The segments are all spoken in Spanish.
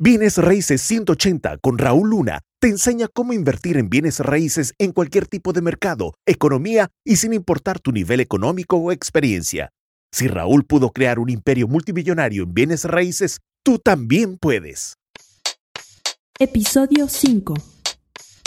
Bienes Raíces 180 con Raúl Luna te enseña cómo invertir en bienes raíces en cualquier tipo de mercado, economía y sin importar tu nivel económico o experiencia. Si Raúl pudo crear un imperio multimillonario en bienes raíces, tú también puedes. Episodio 5.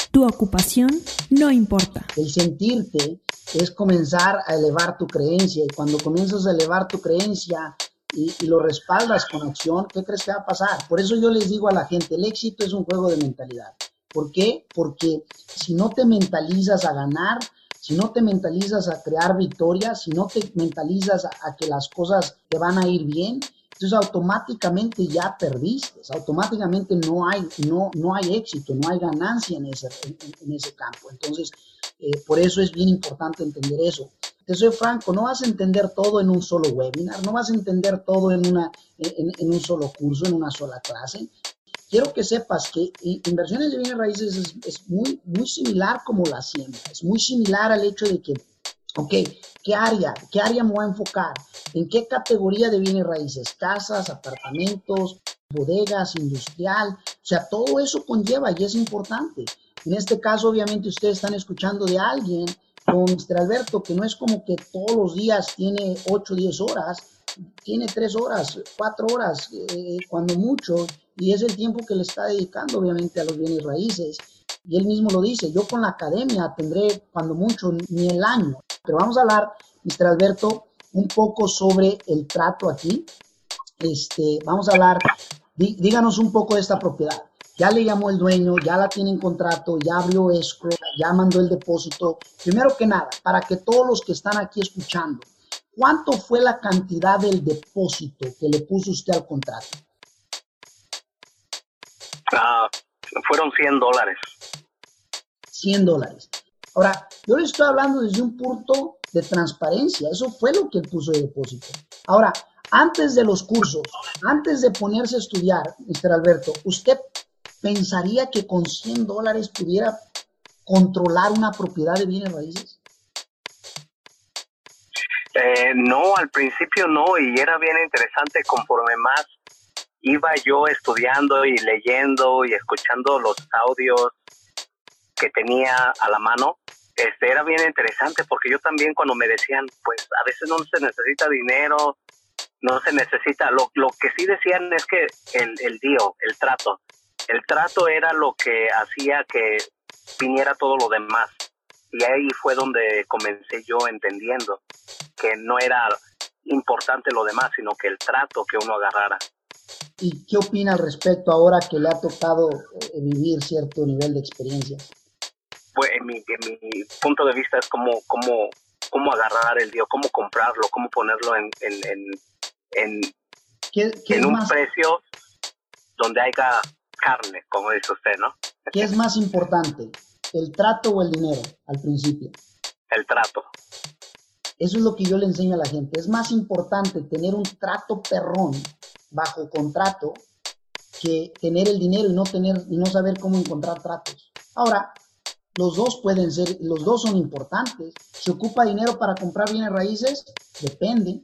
Tu ocupación no importa. El sentirte es comenzar a elevar tu creencia y cuando comienzas a elevar tu creencia y, lo respaldas con acción, ¿qué crees que va a pasar? Por eso yo les digo a la gente, el éxito es un juego de mentalidad. ¿Por qué? Porque si no te mentalizas a ganar, si no te mentalizas a crear victorias, si no te mentalizas a, que las cosas te van a ir bien, entonces automáticamente ya perdiste, automáticamente no hay, no, no hay éxito, no hay ganancia en ese, en, ese campo. Entonces, eh, por eso es bien importante entender eso. Te soy franco, no vas a entender todo en un solo webinar, no vas a entender todo en, una, en, un solo curso, en una sola clase. Quiero que sepas que inversiones de bienes raíces es, muy, muy similar como la hacienda, es muy similar al hecho de que, ok, ¿qué área? ¿Qué área me voy a enfocar? ¿En qué categoría de bienes raíces? Casas, apartamentos, bodegas, industrial. O sea, todo eso conlleva y es importante. En este caso, obviamente, ustedes están escuchando de alguien con Mr. Alberto, que no es como que todos los días tiene 8 o 10 horas, tiene 3 horas, 4 horas, eh, cuando mucho, y es el tiempo que le está dedicando obviamente a los bienes raíces. Y él mismo lo dice, yo con la academia tendré cuando mucho ni el año. Pero vamos a hablar, Mr. Alberto, un poco sobre el trato aquí. Este, vamos a hablar, díganos un poco de esta propiedad ya le llamó el dueño, ya la tiene en contrato, ya abrió escrow, ya mandó el depósito. Primero que nada, para que todos los que están aquí escuchando, ¿cuánto fue la cantidad del depósito que le puso usted al contrato? Ah, fueron 100 dólares. 100 dólares. Ahora, yo le estoy hablando desde un punto de transparencia. Eso fue lo que él puso de depósito. Ahora, antes de los cursos, antes de ponerse a estudiar, Mr. Alberto, ¿usted pensaría que con 100 dólares pudiera controlar una propiedad de bienes raíces? Eh, no, al principio no, y era bien interesante conforme más iba yo estudiando y leyendo y escuchando los audios que tenía a la mano, este, era bien interesante porque yo también cuando me decían, pues a veces no se necesita dinero, no se necesita, lo, lo que sí decían es que el, el dio, el trato, el trato era lo que hacía que viniera todo lo demás. Y ahí fue donde comencé yo entendiendo que no era importante lo demás, sino que el trato que uno agarrara. ¿Y qué opina al respecto ahora que le ha tocado eh, vivir cierto nivel de experiencia? Pues en mi, punto de vista es como, como, cómo agarrar el Dios, cómo comprarlo, cómo ponerlo en, en, en, un precio donde haya carne, como dice usted, ¿no? ¿Qué es más importante, el trato o el dinero al principio? El trato. Eso es lo que yo le enseño a la gente. Es más importante tener un trato perrón bajo contrato que tener el dinero y no tener y no saber cómo encontrar tratos. Ahora, los dos pueden ser, los dos son importantes. ¿Se ocupa dinero para comprar bienes raíces? Depende.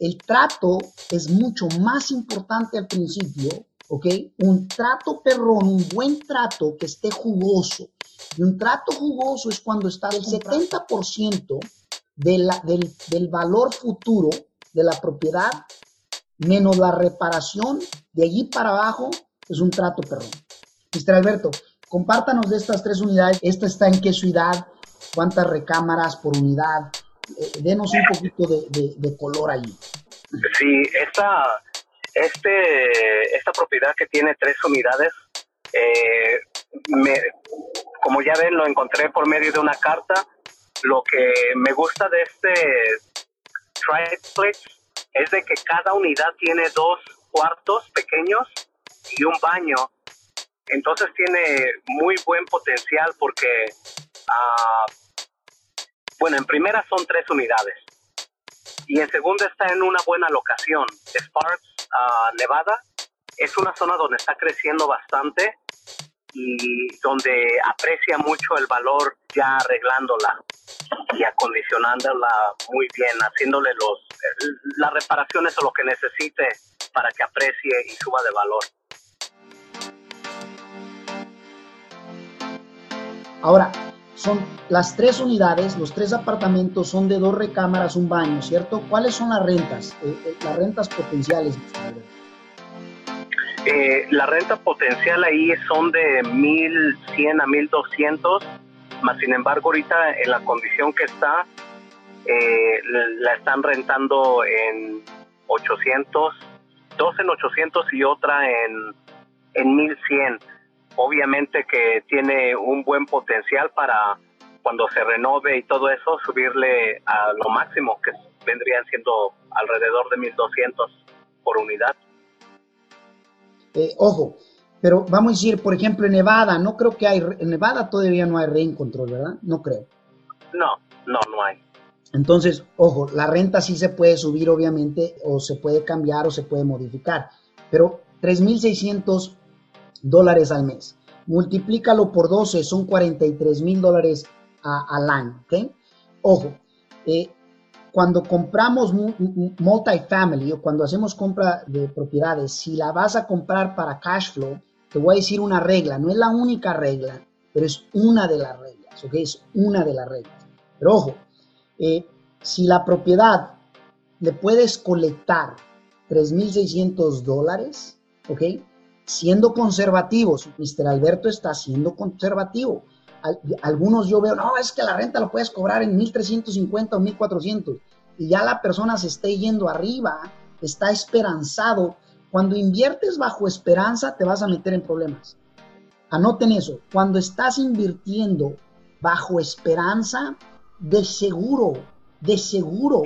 El trato es mucho más importante al principio ¿ok? Un trato perrón, un buen trato que esté jugoso. Y un trato jugoso es cuando está el 70% de la, del, del valor futuro de la propiedad menos la reparación, de allí para abajo es un trato perrón. Mr. Alberto, compártanos de estas tres unidades. ¿Esta está en qué ciudad? ¿Cuántas recámaras por unidad? Eh, denos un poquito de, de, de color allí. Sí, esta este, esta propiedad que tiene tres unidades, eh, como ya ven, lo encontré por medio de una carta. Lo que me gusta de este triplex es de que cada unidad tiene dos cuartos pequeños y un baño. Entonces tiene muy buen potencial porque, uh, bueno, en primera son tres unidades y en segunda está en una buena locación. Sparks uh, Nevada es una zona donde está creciendo bastante y donde aprecia mucho el valor ya arreglándola y acondicionándola muy bien, haciéndole los las reparaciones o lo que necesite para que aprecie y suba de valor. Ahora, son las tres unidades, los tres apartamentos son de dos recámaras, un baño, ¿cierto? ¿Cuáles son las rentas, eh, eh, las rentas potenciales? Eh, la renta potencial ahí son de 1100 a 1200, más sin embargo ahorita en la condición que está, eh, la están rentando en 800, dos en 800 y otra en, en 1100. Obviamente que tiene un buen potencial para cuando se renove y todo eso, subirle a lo máximo, que vendrían siendo alrededor de 1200 por unidad. Eh, ojo, pero vamos a decir, por ejemplo, en Nevada, no creo que hay, en Nevada todavía no hay rent control, ¿verdad? No creo. No, no, no hay. Entonces, ojo, la renta sí se puede subir, obviamente, o se puede cambiar o se puede modificar, pero 3.600 dólares al mes. Multiplícalo por 12, son 43 mil dólares al año, ¿ok? Ojo, eh, cuando compramos multifamily o cuando hacemos compra de propiedades, si la vas a comprar para cash flow, te voy a decir una regla, no es la única regla, pero es una de las reglas, ¿ok? Es una de las reglas. Pero ojo, eh, si la propiedad le puedes colectar 3.600 dólares, ¿ok? Siendo conservativos, Mr. Alberto está siendo conservativo algunos yo veo, no, es que la renta lo puedes cobrar en 1350 o 1400 y ya la persona se esté yendo arriba, está esperanzado. Cuando inviertes bajo esperanza te vas a meter en problemas. Anoten eso, cuando estás invirtiendo bajo esperanza, de seguro, de seguro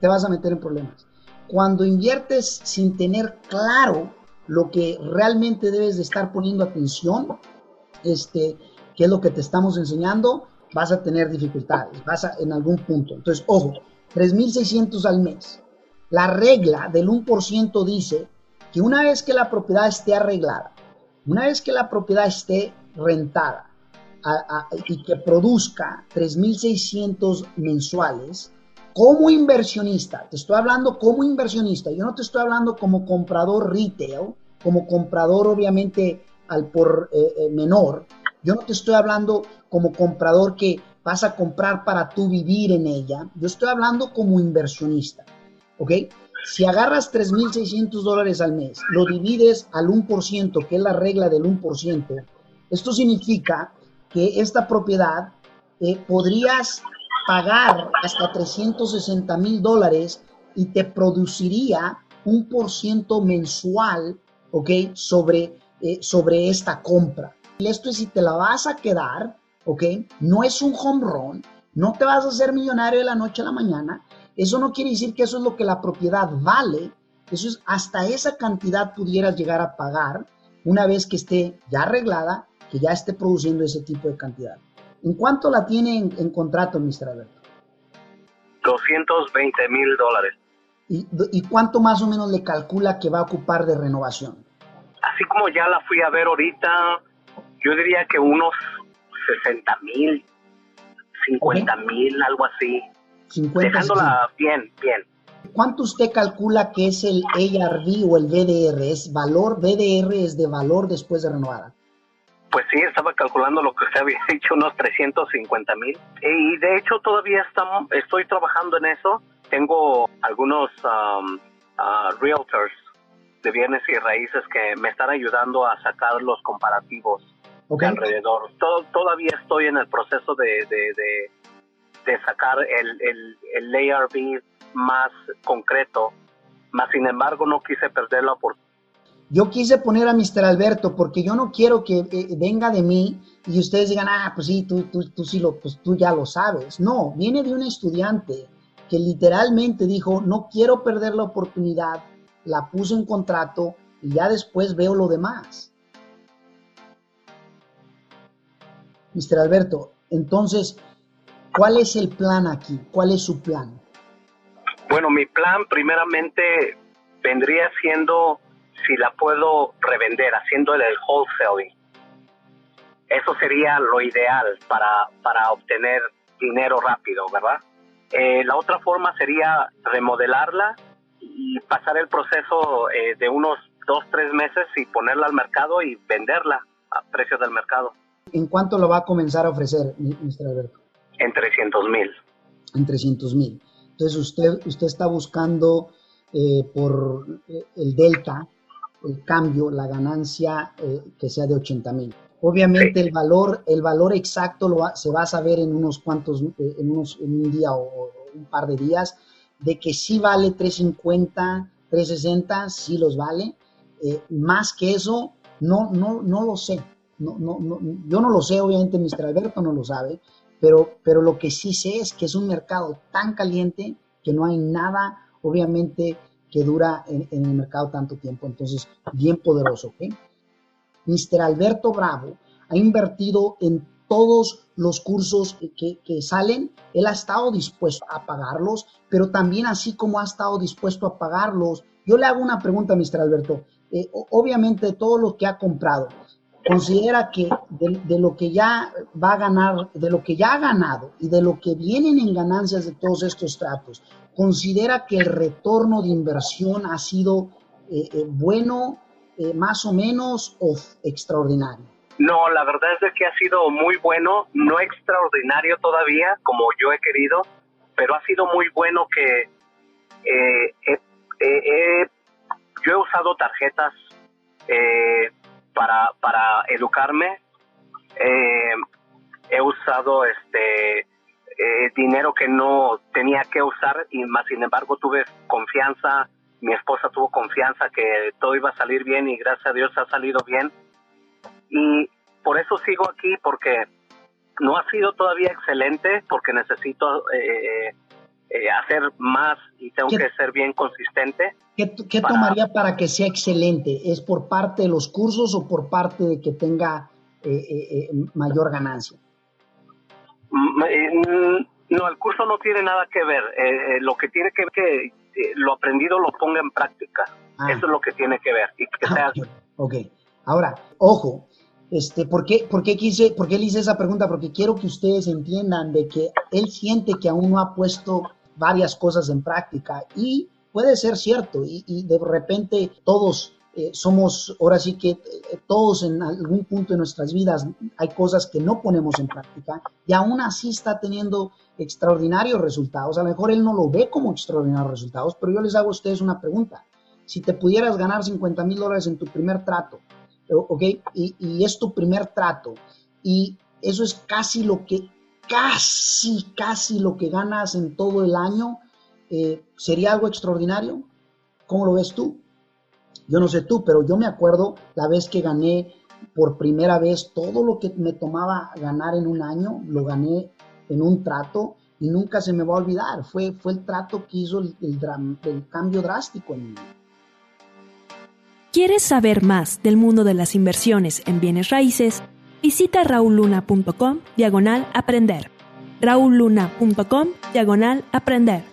te vas a meter en problemas. Cuando inviertes sin tener claro lo que realmente debes de estar poniendo atención, este, qué es lo que te estamos enseñando, vas a tener dificultades, vas a, en algún punto. Entonces, ojo, 3.600 al mes. La regla del 1% dice que una vez que la propiedad esté arreglada, una vez que la propiedad esté rentada y que produzca 3.600 mensuales, como inversionista, te estoy hablando como inversionista, yo no te estoy hablando como comprador retail, como comprador obviamente al por eh, eh, menor, yo no te estoy hablando como comprador que vas a comprar para tú vivir en ella. Yo estoy hablando como inversionista. ¿Ok? Si agarras 3.600 dólares al mes, lo divides al 1%, que es la regla del 1%, esto significa que esta propiedad eh, podrías pagar hasta 360 mil dólares y te produciría un por ciento mensual, ¿ok? Sobre, eh, sobre esta compra. Esto es si te la vas a quedar, ¿ok? No es un home run, no te vas a hacer millonario de la noche a la mañana. Eso no quiere decir que eso es lo que la propiedad vale. Eso es hasta esa cantidad pudieras llegar a pagar una vez que esté ya arreglada, que ya esté produciendo ese tipo de cantidad. ¿En cuánto la tiene en, contrato, Mr. Alberto? 220 mil dólares. ¿Y, ¿Y cuánto más o menos le calcula que va a ocupar de renovación? Así como ya la fui a ver ahorita, yo diría que unos 60 mil, 50 mil, algo así. 50, Dejándola bien, bien. ¿Cuánto usted calcula que es el ARV o el BDR? ¿Es valor? ¿BDR es de valor después de renovada? Pues sí, estaba calculando lo que usted había dicho, unos 350 mil. Y de hecho todavía estamos, estoy trabajando en eso. Tengo algunos um, uh, realtors de bienes y raíces que me están ayudando a sacar los comparativos alrededor. Todo, todavía estoy en el proceso de, de, sacar el, el, el ARV más concreto, más sin embargo no quise perder la oportunidad. Yo quise poner a Mr. Alberto porque yo no quiero que eh, venga de mí y ustedes digan, ah, pues sí, tú, tú, tú, sí lo, pues tú ya lo sabes. No, viene de un estudiante que literalmente dijo, no quiero perder la oportunidad, la puse en contrato y ya después veo lo demás. Mr. Alberto, entonces, ¿cuál es el plan aquí? ¿Cuál es su plan? Bueno, mi plan primeramente vendría siendo si la puedo revender, haciendo el wholesaling. Eso sería lo ideal para, para obtener dinero rápido, ¿verdad? Eh, la otra forma sería remodelarla y pasar el proceso eh, de unos dos, tres meses y ponerla al mercado y venderla a precios del mercado. ¿En cuánto lo va a comenzar a ofrecer, Mr. Alberto? En 300 mil. En 300 mil. Entonces usted, usted está buscando eh, por eh, el delta, el cambio, la ganancia eh, que sea de 80 mil. Obviamente el valor, el valor exacto lo se va a saber en unos cuantos, en, unos, en un día o, un par de días, de que sí vale 350, 360, sí los vale. más que eso, no, no, no lo sé. No, no, no, yo no lo sé, obviamente Mr. Alberto no lo sabe, pero, pero lo que sí sé es que es un mercado tan caliente que no hay nada, obviamente, que dura en, el mercado tanto tiempo. Entonces, bien poderoso, ¿ok? Mr. Alberto Bravo ha invertido en todos los cursos que, salen, él ha estado dispuesto a pagarlos, pero también así como ha estado dispuesto a pagarlos, yo le hago una pregunta, Mr. Alberto. Eh, obviamente todo lo que ha comprado, considera que de, lo que ya va a ganar, de lo que ya ha ganado y de lo que vienen en ganancias de todos estos tratos, considera que el retorno de inversión ha sido eh, eh, bueno, eh, más o menos, o extraordinario? No, la verdad es que ha sido muy bueno, no extraordinario todavía, como yo he querido, pero ha sido muy bueno que yo he usado tarjetas para, para educarme. Eh, he usado este eh, dinero que no tenía que usar y más sin embargo tuve confianza, mi esposa tuvo confianza que todo iba a salir bien y gracias a Dios ha salido bien. Y por eso sigo aquí porque no ha sido todavía excelente porque necesito eh, eh, hacer más y tengo que ser bien consistente. ¿Qué, tomaría para que sea excelente? ¿Es por parte de los cursos o por parte de que tenga eh, eh, mayor ganancia? Mm, mm, no, el curso no tiene nada que ver. lo que tiene que ver que lo aprendido lo ponga en práctica. Ah. Eso es lo que tiene que ver. Y que ah, ok. Ahora, ojo, este, ¿por, qué, por, qué quise, ¿Por qué le hice esa pregunta? Porque quiero que ustedes entiendan de que él siente que aún no ha puesto varias cosas en práctica y puede ser cierto y, de repente todos eh, somos, ahora sí que eh, todos en algún punto de nuestras vidas hay cosas que no ponemos en práctica y aún así está teniendo extraordinarios resultados. A lo mejor él no lo ve como extraordinarios resultados, pero yo les hago a ustedes una pregunta. Si te pudieras ganar 50 mil dólares en tu primer trato, ¿ok? Y, y es tu primer trato y eso es casi lo que casi, casi lo que ganas en todo el año, eh, ¿sería algo extraordinario? ¿Cómo lo ves tú? Yo no sé tú, pero yo me acuerdo la vez que gané por primera vez todo lo que me tomaba ganar en un año, lo gané en un trato y nunca se me va a olvidar. Fue, fue el trato que hizo el, cambio drástico en mí. ¿Quieres saber más del mundo de las inversiones en bienes raíces? Visita rauluna.com diagonal aprender. rauluna.com diagonal aprender.